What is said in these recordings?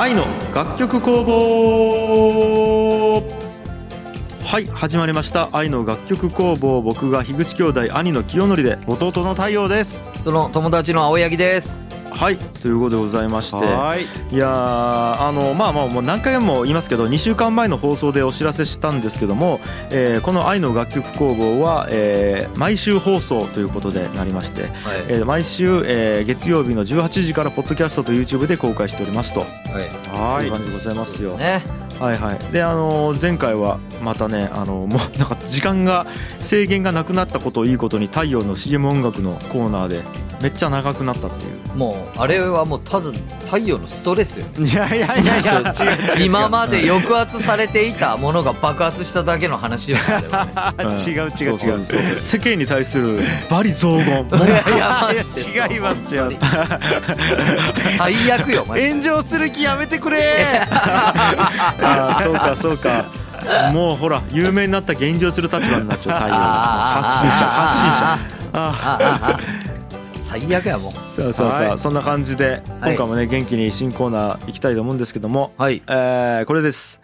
愛の楽曲工房。はい始まりました。愛の楽曲工房。僕が樋口兄弟兄の清則で。弟の太陽です。その友達の青柳ですはい。ということでございまして。はい。いやーあのまあまあもう何回も言いますけど2週間前の放送でお知らせしたんですけども、えーこの「愛の楽曲工房は」えー毎週放送ということでなりまして、はい。えー毎週、えー月曜日の18時からポッドキャストと YouTube で公開しておりますと。はい。い。う感じでございますよ。ねはいはい、であの前回はまたねあのもうなんか時間が制限がなくなったことをいいことに太陽の CM 音楽のコーナーでめっちゃ長くなったっていう。もうあれはもうただ太陽のストレスよ。いやいやいやいや。違う。違う今まで抑圧されていたものが爆発しただけの話よね。あれは違う違う違う。そうそうそう世間に対するバリ雑言。いやいやマジで。そういや違います違います最悪よマジで。炎上する気やめてくれ。あーそうかそうか。もうほら有名になった現状する立場になっちゃう太陽。発信者発信者。ああああ最悪やもうそうそうそう、はい。そんな感じではい。今回もね元気に新コーナー行きたいと思うんですけども、はい。えーこれです。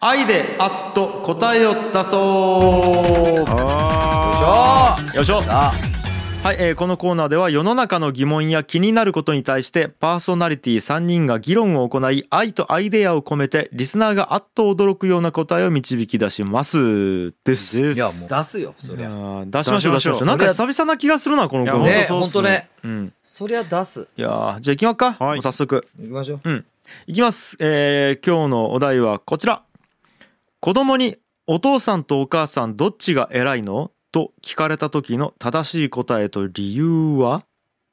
愛であっと答えを出そう。あよいしょ。よいしょ。あはい、えーこのコーナーでは世の中の疑問や気になることに対してパーソナリティ3人が議論を行い愛とアイデアを込めてリスナーがあっと驚くような答えを導き出しますです。いやもう出すよそりゃー出しましょう出しましょう。なんか久々な気がするなこのコーナー。いやね本当ねうん。そりゃ出すいやーじゃあ行きまっか。はいもう早速。行きましょううん。いきます。えー今日のお題はこちら。子供にお父さんとお母さんどっちが偉いの？と聞かれた時の正しい答えと理由は？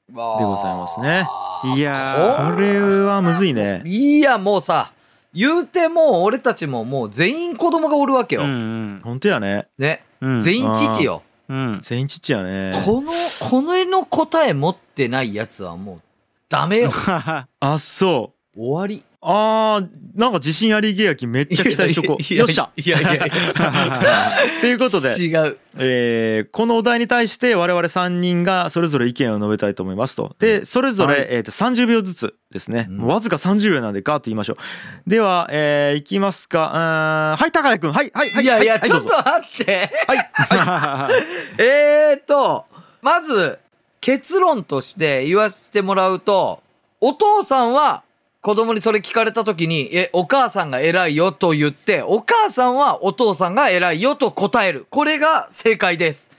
ででございますね。いやこれはむずいね。いやもうさ言うてもう俺たちももう全員子供がおるわけよ、ーうん。本当やね。ね。うん。全員父よ。うん。全員ちっちやね。このこの絵の答え持ってないやつはもうダメよ。あ、そう。終わりあー、なんか自信ありげやきめっちゃ期待しとこう。よっしゃいやいやいや ということで、違うえーこのお題に対して我々3人がそれぞれ意見を述べたいと思いますと。で、それぞれ、はいえーと30秒ずつですね。わずか30秒なんでガーッと言いましょう。では、えーいきますか。うーんはい、高谷くん。はい、はい、はい。いやいや、はいちょっとはい待って。はい、はい。えーと、まず、結論として言わせてもらうと、お父さんは子供にそれ聞かれた時に、え、お母さんが偉いよと言って、お母さんはお父さんが偉いよと答える。これが正解です。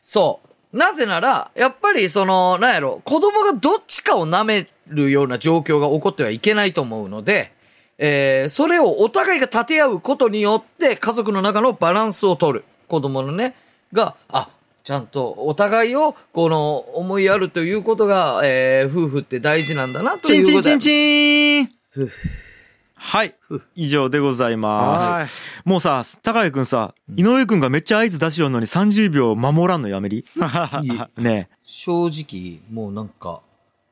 そう。なぜなら、やっぱりその、なんやろ、子供がどっちかを舐めるような状況が起こってはいけないと思うので、えーそれをお互いが立て合うことによって家族の中のバランスを取る。子供のね、が、あ、ちゃんとお互いをこの思いやるということが、えー夫婦って大事なんだなとチンチンいうことチンチンふうはい。以上でございます。はいもうさ、高谷くんさ、井上くんがめっちゃ合図出しようのに30秒守らんのやめり？いえね正直、もうなんか、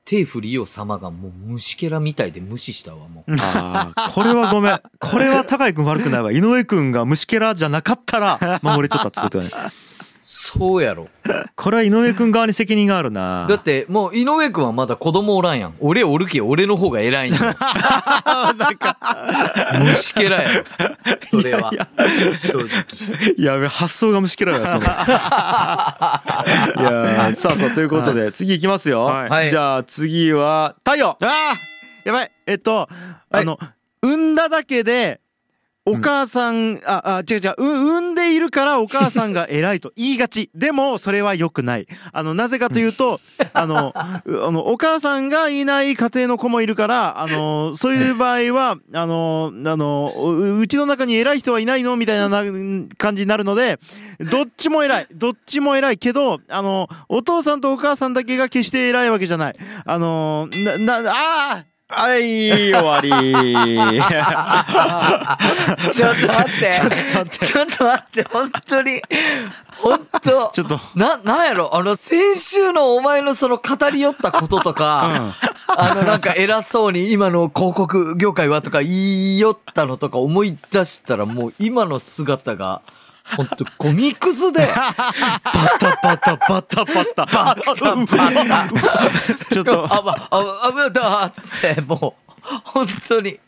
手振りよ様がもう虫けらみたいで無視したわ、もう。ああ、これはごめん。これは高井くん悪くないわ。井上くんが虫けらじゃなかったら守れちゃったってことよね。そうやろ。これは井上くん側に責任があるな。だって、もう井上くんはまだ子供おらんやん。俺おるけ、俺の方が偉いんや。虫けらやろ。それは。正直。やべ、発想が虫けらだよ、その。いやーさあさあ、ということで、次いきますよ。はいじゃあ次は、太陽あーやばいえっとあの産んだだけでお母さん、あ、あ、違う違う、う産んでいるからお母さんが 偉いと言いがち。でも、それは良くない。あの、なぜかというと、あの、うあの、お母さんがいない家庭の子もいるから、あの、そういう場合は、あの、あの、ううちの中に偉い人はいないのみたいなな感じになるので、どっちも偉い。どっちも偉いけど、あの、お父さんとお母さんだけが決して偉いわけじゃない。あの、な、な、ああはい、終わり。ちょっと待って。ちょっと待ってちょっと待って、本当に。本当。ちょっと。な、なんやろ？あの、先週のお前のその語り寄ったこととか、あの、なんか偉そうに今の広告業界はとか言い寄ったのとか思い出したらもう今の姿が、ほんとゴミくずで、バタバタバタバタ。バッタバッタ。ちょっと、あ、ば、あ、あ、ぶだっつって、もう、本当に。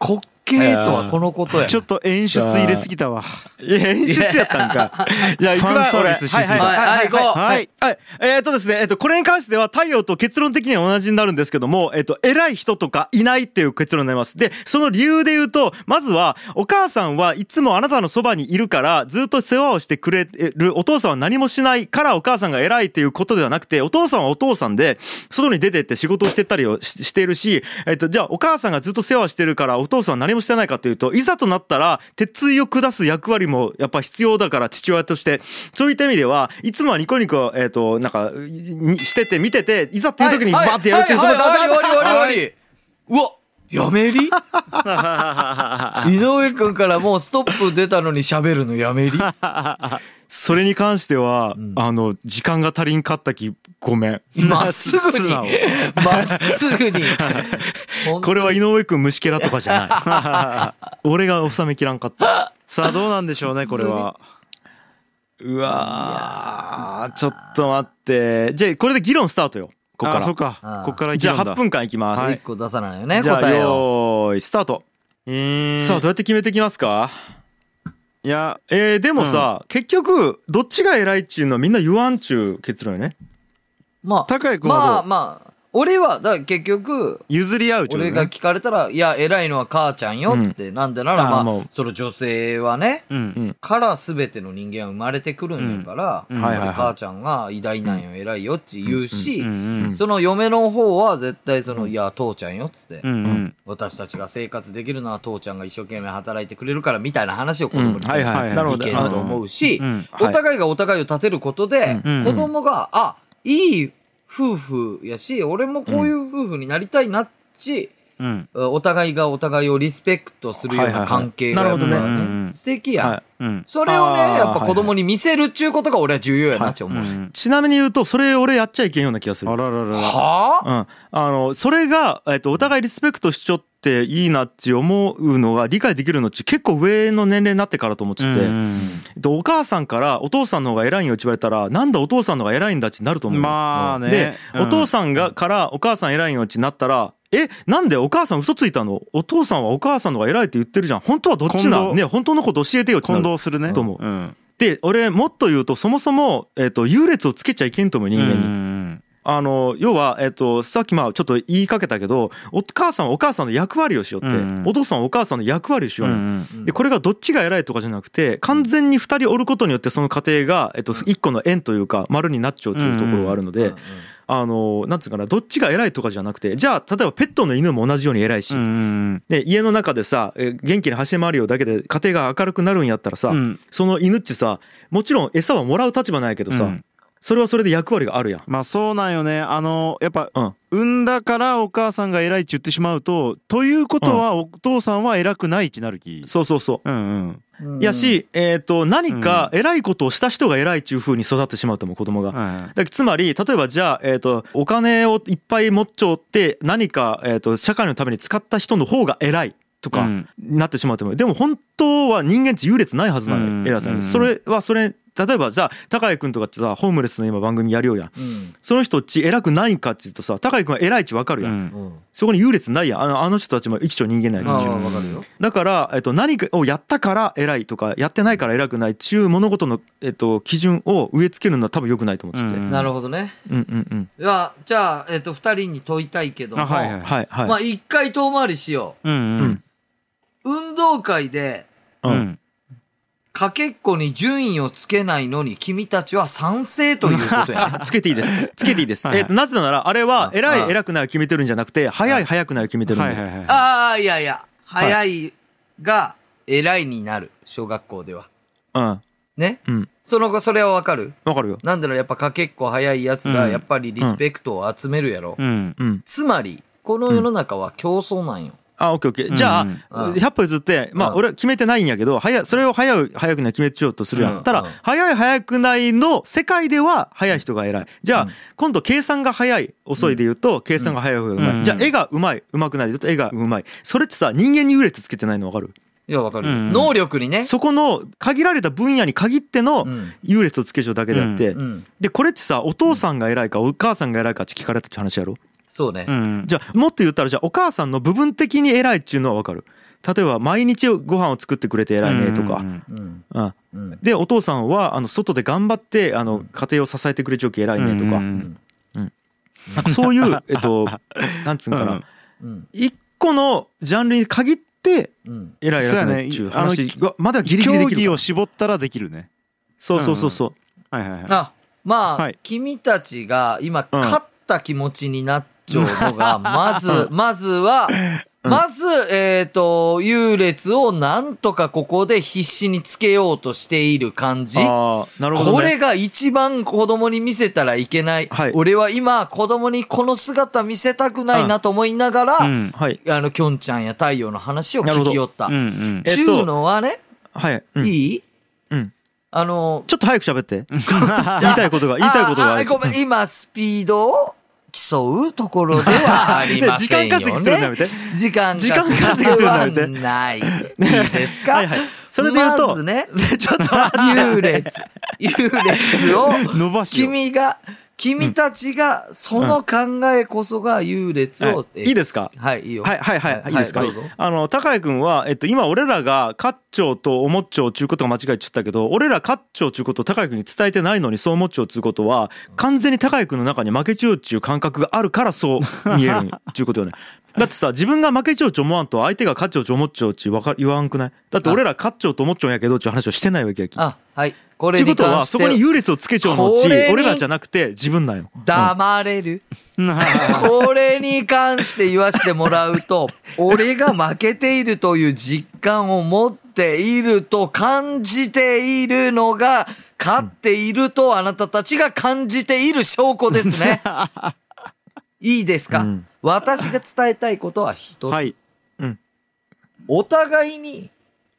滑稽とはこのことや。ちょっと演出入れすぎたわ。いや演出やったんか。じゃあいくらファンサービスしすぎた俺はいはい。はいはい。行こう。はいはい。えーっとですね、えっと、これに関しては太陽と結論的には同じになるんですけども、えっと、偉い人とかいないっていう結論になります。で、その理由で言うと、まずは、お母さんはいつもあなたのそばにいるから、ずっと世話をしてくれる、お父さんは何もしないからお母さんが偉いっていうことではなくて、お父さんはお父さんで、外に出てって仕事をしてたりをししているし、えっと、じゃあお母さんがずっと世話をしてるから、お父さんは何もしてないかというと、いざとなったら、鉄槌を下す役割もやっぱ必要だから、父親として。そういった意味では、いつもはニコニコ、えっ、と、なんか、にしてて、見てて、いざっていう時にバーってやるっていう、はいはい。うわ、やめり？井上くんからもうストップ出たのに喋るのやめり？それに関しては、んあの、時間が足りんかったき、ごめん。まっすぐに、まっすぐ に。これは井上くん虫けらとかじゃない。俺が収めきらんかった。さあどうなんでしょうねこれはうわー、ちょっと待って。じゃあ、これで議論スタートよ。ここから。あそっかあこっからじゃあ、議論だ8分間いきます。はい一個出さないよね、じゃあ、答えを。よーい、スタート。えーさあ、どうやって決めていきますか？いやえー、でもさ、結局、どっちが偉いっちゅうのはみんな言わんちゅう結論よね。まあ、高井君まあまあ、俺は、だから結局、譲り合うちょ俺が聞かれたら、いや、偉いのは母ちゃんよ、つって、なんでなら、まあその女性はね、うん。から全ての人間は生まれてくるんやから、うん。母ちゃんが偉大なんよ、偉いよって言うし、うん。うん。その嫁の方は絶対その、いや、父ちゃんよっつって、うん。うん。私たちが生活できるのは父ちゃんが一生懸命働いてくれるからみたいな話を子供にさ、うん。はいはいはい。なるほどいけると思うし、うん。お互いがお互いを立てることで、うん。子供が、あ、いい夫婦やし、俺もこういう夫婦になりたいなっち、うん。お互いがお互いをリスペクトするようなはいはいはい。関係がなるほどね。素敵や。ん。はい。うん。それをね、やっぱ子供に見せるっちゅうことが俺は重要やなって思う。うんちなみに言うと、それ俺やっちゃいけんような気がする。あらららら。はあ？うん。あの、それが、えっと、お互いリスペクトしちょっていいなって思うのが理解できるのっち結構上の年齢になってからと思ってて、うんえっとお母さんからお父さんの方が偉いんよって言われたら、なんだお父さんの方が偉いんだってなると思う。よ。まあね。で、うん。お父さんがからお母さん偉いんよってなったら、え、なんでお母さん嘘ついたの？お父さんはお母さんの方が偉いって言ってるじゃん。本当はどっちなね、本当のこと教えてよってな混る。同するね。と思う。うん。で、俺もっと言うと、そもそも、えっと、優劣をつけちゃいけんと思う、人間に。うんあの、要は、えっと、さっきまあちょっと言いかけたけど、お母さんはお母さんの役割をしようって、うんお父さんはお母さんの役割をしようね、うんで、これがどっちが偉いとかじゃなくて、完全に二人おることによってその家庭が、えっと、一個の円というか、丸になっちゃうっていうところがあるので、あの、なんつうかな、どっちが偉いとかじゃなくて、じゃあ、例えばペットの犬も同じように偉いし、うんで、家の中でさ、え元気に走り回るよだけで家庭が明るくなるんやったらさ、うんその犬っちさ、もちろん餌はもらう立場ないけどさ、うんそれはそれで役割があるやん。まあそうなんよねあのやっぱうん。産んだからお母さんが偉いって言ってしまうとということはお父さんは偉くないってなるきそうそうそう。うんうんうんや、し、えっ、と、何か偉いことをした人が偉いっていう風に育ってしまうと思う、子供が。だつまり、例えばじゃあ、えっ、と、お金をいっぱい持っちゃって、何か、えっ、と、社会のために使った人の方が偉いとかうん、なってしまうと思う。でも本当は人間って優劣ないはずなのよ、うん偉さに。うんそれは、それ、例えばじゃあ、高井くんとかってさ、ホームレスの今番組やるよやん。うん。その人っち偉くないんかっていうとさ、高井くんは偉いっちわかるやん。うんうん。そこに優劣ないやん。あのあの人たちも一丁人間ないか。だから、えっと、何かをやったから偉いとか、やってないから偉くないっていう物事の、えっと、基準を植え付けるのは多分良くないと思ってて。うんなるほどね。うんうんうん。いや、じゃあ、えっと、二人に問いたいけども、あはいはいはいはい。まあ、一回遠回りしようんうんう。運動会で、う。うんんかけっこに順位をつけないのに、君たちは賛成ということやね。つけていいです。つけていいです。えっと、なぜなら、あれは、偉あい偉くないを決めてるんじゃなくて、早い早くないを決めてるんで。はいはいはいああ、いやいや、早いが偉いになる、小学校では。うん。ね？うん。その後、それはわかる？わかるよ。なんだろう、やっぱかけっこ早いやつが、うんやっぱりリスペクトを集めるやろ。うんうん。つまり、この世の中は競争なんよ。あ、オッケーオッケー。じゃあ、うんうん100歩譲って、まあ、うん俺は決めてないんやけど、早い、それを早い、早くない決めちゃおうとするやうんん。ただうん、早い早くないの世界では早い人が偉い。じゃあうん、今度計算が早い、遅いで言うと、計算が早い方がうまうんい。じゃあ、絵がうまい、うまくないで言うと、絵がうまい。それってさ、人間に優劣つけてないの分かる？いや、わかるよ。うん能力にね。そこの限られた分野に限ってのうん優劣をつけちゃうだけであってう、ん。で、これってさ、お父さんが偉いか、お母さんが偉いかって聞かれたって話やろ？そうね。うん。じゃあもっと言ったらじゃあお母さんの部分的に偉いっていうのはわかる？例えば毎日ご飯を作ってくれて偉いねとか、うん。うん。でお父さんはあの外で頑張ってあの家庭を支えてくれちょき偉いねとか、うん。なんかそういう えっとなんつうんかな、うん。うん。一個のジャンルに限ってうん。偉い偉いっていう話がまだギリギリできる競技を絞ったらできるねそうそうそう。そう、はいはいはい。あ、まあ、はい。君たちが今、うん。勝った気持ちになっちゃうのが、まず、まずは、まず、えっ、と、優劣をなんとかここで必死につけようとしている感じ。ああなるほど、ね、これが一番子供に見せたらいけない。はい。俺は今、子供にこの姿見せたくないなと思いながら、うんはい。あの、きょんちゃんや太陽の話を聞きよった。うんうん。えっとちゅうのはね、はい、うん。いい？うん。あの、ちょっと早く喋って。言いたいことが言いたいことがごめん、今、スピードを？競うところではありませんよね。時間稼ぎするのやめて。時間時間稼ぎするのやめて。はない。いいですかはいはいそれで言うとまずね、ちょっと優劣、優劣を、君が、君たちが、その考えこそが優劣を、はいいいですか？はい、いいよ。はいはいはい、い、いですか、どうぞ。あの高井君は、えっと、今俺らがカッチョウとおもっちょうちゅうことが間違えちゃったけど俺らカッチョウちゅうことを高井君に伝えてないのにそう思っちゃうちゅうことは完全に高井君の中に負けちゃうっちゅう感覚があるからそう見えるんちゅうことよね だってさ自分が負けちゃうちょ思わんと相手が勝っちゃうちょ思っちゃうっちゅうわか言わんくない？だって俺ら勝っちゃうと思っちゃうんやけどっちゅう話をしてないわけやきあ、はい。これに関してはそこに優劣をつけちゃうのうち俺らじゃなくて自分なんよ。黙れる。これに関して言わせてもらうと、俺が負けているという実感を持っていると感じているのが、勝っているとあなたたちが感じている証拠ですね。いいですか、うん。私が伝えたいことは一つ。はい。お互いに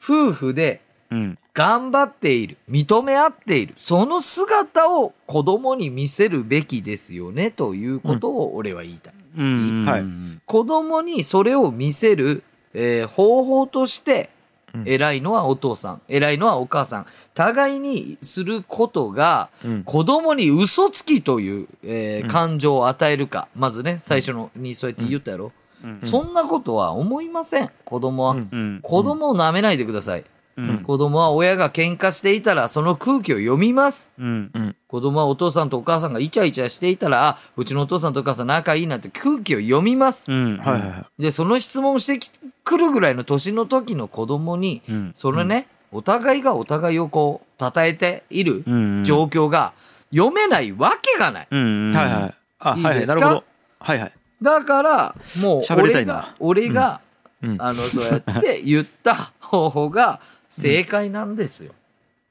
夫婦でうん頑張っている、認め合っている、その姿を子供に見せるべきですよね、ということを俺は言いたい。うん。はい。子供にそれを見せる、えー方法として、うん。偉いのはお父さん、偉いのはお母さん。互いにすることが、うん。子供に嘘つきという、えーうん。感情を与えるか。まずね、最初のにそうやって言ったやろ。う。ん。そんなことは思いません、子供は。子供を舐めないでください。うん。子供は親が喧嘩していたらその空気を読みます。うん。うん。子供はお父さんとお母さんがイチャイチャしていたら、あ、うちのお父さんとお母さん仲いいなって空気を読みます。うん。はいはいはい。で、その質問をしてきくるぐらいの年の時の子供に、うん。それね、お互いがお互いをこう、称えているうん状況が読めないわけがない。うんはいはいあはいはい。いいですか？なるほど。はいはい。だから、もう俺が、俺が、うん。あの、そうやって言った方法が正解なんですよ。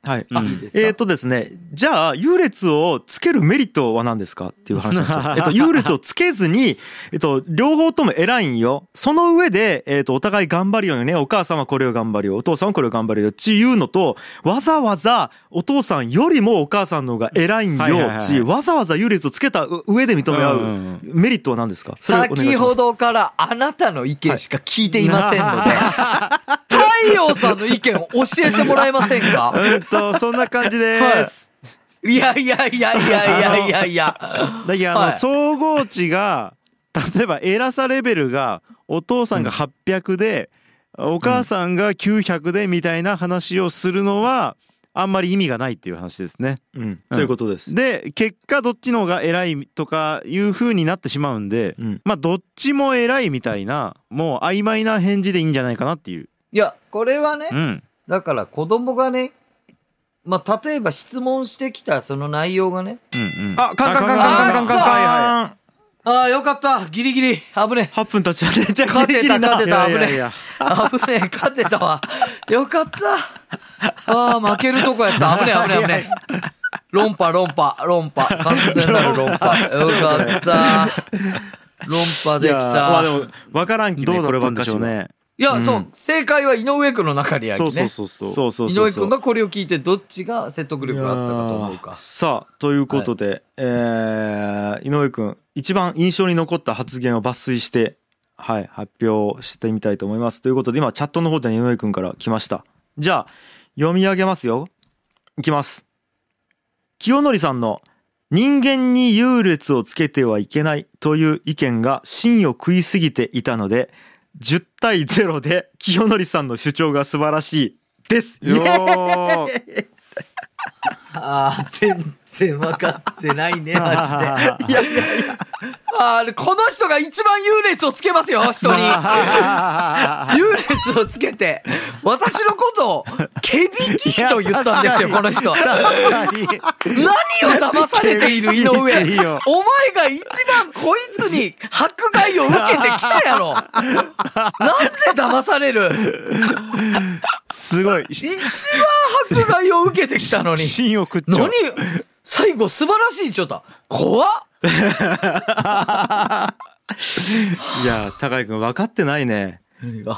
はい。うんあいいですか？えっ、とですね、じゃあ優劣をつけるメリットは何ですかっていう話ですよ。えっと優劣をつけずに、えっと両方とも偉いんよ。その上でえっとお互い頑張るよね。お母さんはこれを頑張るよ。お父さんはこれを頑張るよ。ちいうのとわざわざお父さんよりもお母さんの方が偉いんはいはいはい。よちわざわざ優劣をつけた上で認め合うんうんうメリットは何ですか？先ほ。どからあなたの意見しか聞いていませんので、太陽さんの意見を教えてもらえませんか？うんとそんな感じですいやいやいやいやいやいやいや。だけどあの、はい総合値が例えば偉さレベルがお父さんが800で、お母さんが900でみたいな話をするのはあんまり意味がないっていう話ですね。うん、そういうことです。で結果どっちの方が偉いとかいう風になってしまうんで、うんまあどっちも偉いみたいなもう曖昧な返事でいいんじゃないかなっていう。いや、これはねう、ん。だから子供がね、まあ、例えば質問してきたその内容がね、うんうん。あ、カンカンカンカンカンカンカンはいはああ、よかった。ギリギリ。危ねえ。8分経っちゃって、じゃあ勝てた勝てい。た危ねえ。危ねえ。勝てたわ。よかった。ああ、負けるとこやった。危ねえ危ねえ危ねえ。論破論破論破。完全なる論破。よかった。論破できいやまあでたも分からんきねどうだったんこればっかしはでしょうね。いや、そう。正解は井上君の中にあそうきねそうそう。そう。そうそう井上君がこれを聞いてどっちが説得力があったかと思うか。さあということで、えー井上君一番印象に残った発言を抜粋してはい発表してみたいと思います。ということで今チャットの方で井上君から来ました。じゃあ読み上げますよ。いきます。清則さんの人間に優劣をつけてはいけないという意見が芯を食いすぎていたので10対0で清則さんの主張が素晴らしいです。よーああ、全然分かってないね、マジで。いやいやいや。あーこの人が一番優劣をつけますよ、人に。優劣をつけて、私のことを、ケビキと言ったんですよ、この人。何を騙されている井上。お前が一番こいつに迫害を受けてきたやろ。なんで騙される？すごい一番迫害を受けてきたのに。芯を食っちゃ何？う最後素晴らしいちょっと怖っ。いや高井君分かってないね。何が？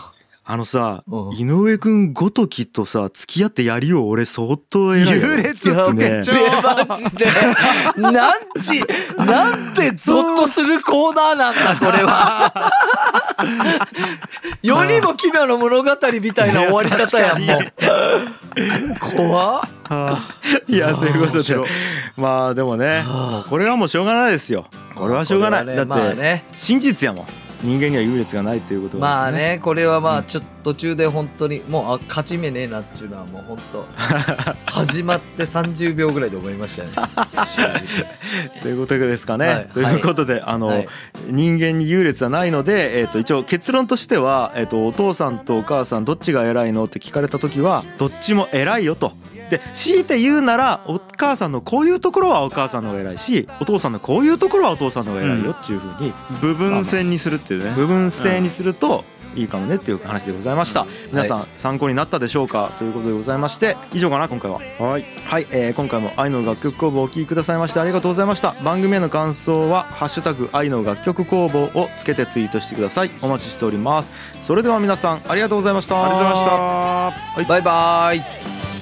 あのさうん。井上君ごときとさ付き合ってやりを俺相当偉いよ優劣つけちゃう。でマジで。なんちなんてゾッとするコーナーなんだこれは。世にも奇妙な物語みたいな終わり方やんもう。怖っ。いやということで。まあでもねもうこれはもうしょうがないですよ。これはしょうがない、これだって、はねまあね。真実やもん人間には優劣がないということがまあねこれはまあちょっと途中で本当にもうあ勝ち目ねえなっていうのはもう本当 始まって30秒ぐらいで思いましたよね ということですかね。はい。ということで、あの、はい。人間に優劣はないので、えっ、と一応結論としては、えっ、とお父さんとお母さんどっちが偉いのって聞かれた時はどっちも偉いよと。で強いて言うならお母さんのこういうところはお母さんの方が偉いしお父さんのこういうところはお父さんの方が偉いよっていうふうに部分線にするっていうね。部分性にするといいかもねっていう話でございました。皆さん参考になったでしょうか？ということでございまして以上かな今回は。はい。はい、えー今回も愛の楽曲工房をお聴きくださいましてありがとうございました。番組への感想は「ハッシュタグ愛の楽曲工房」をつけてツイートしてください。お待ちしております。それでは皆さんありがとうございました。ありがとうございました。バイバイ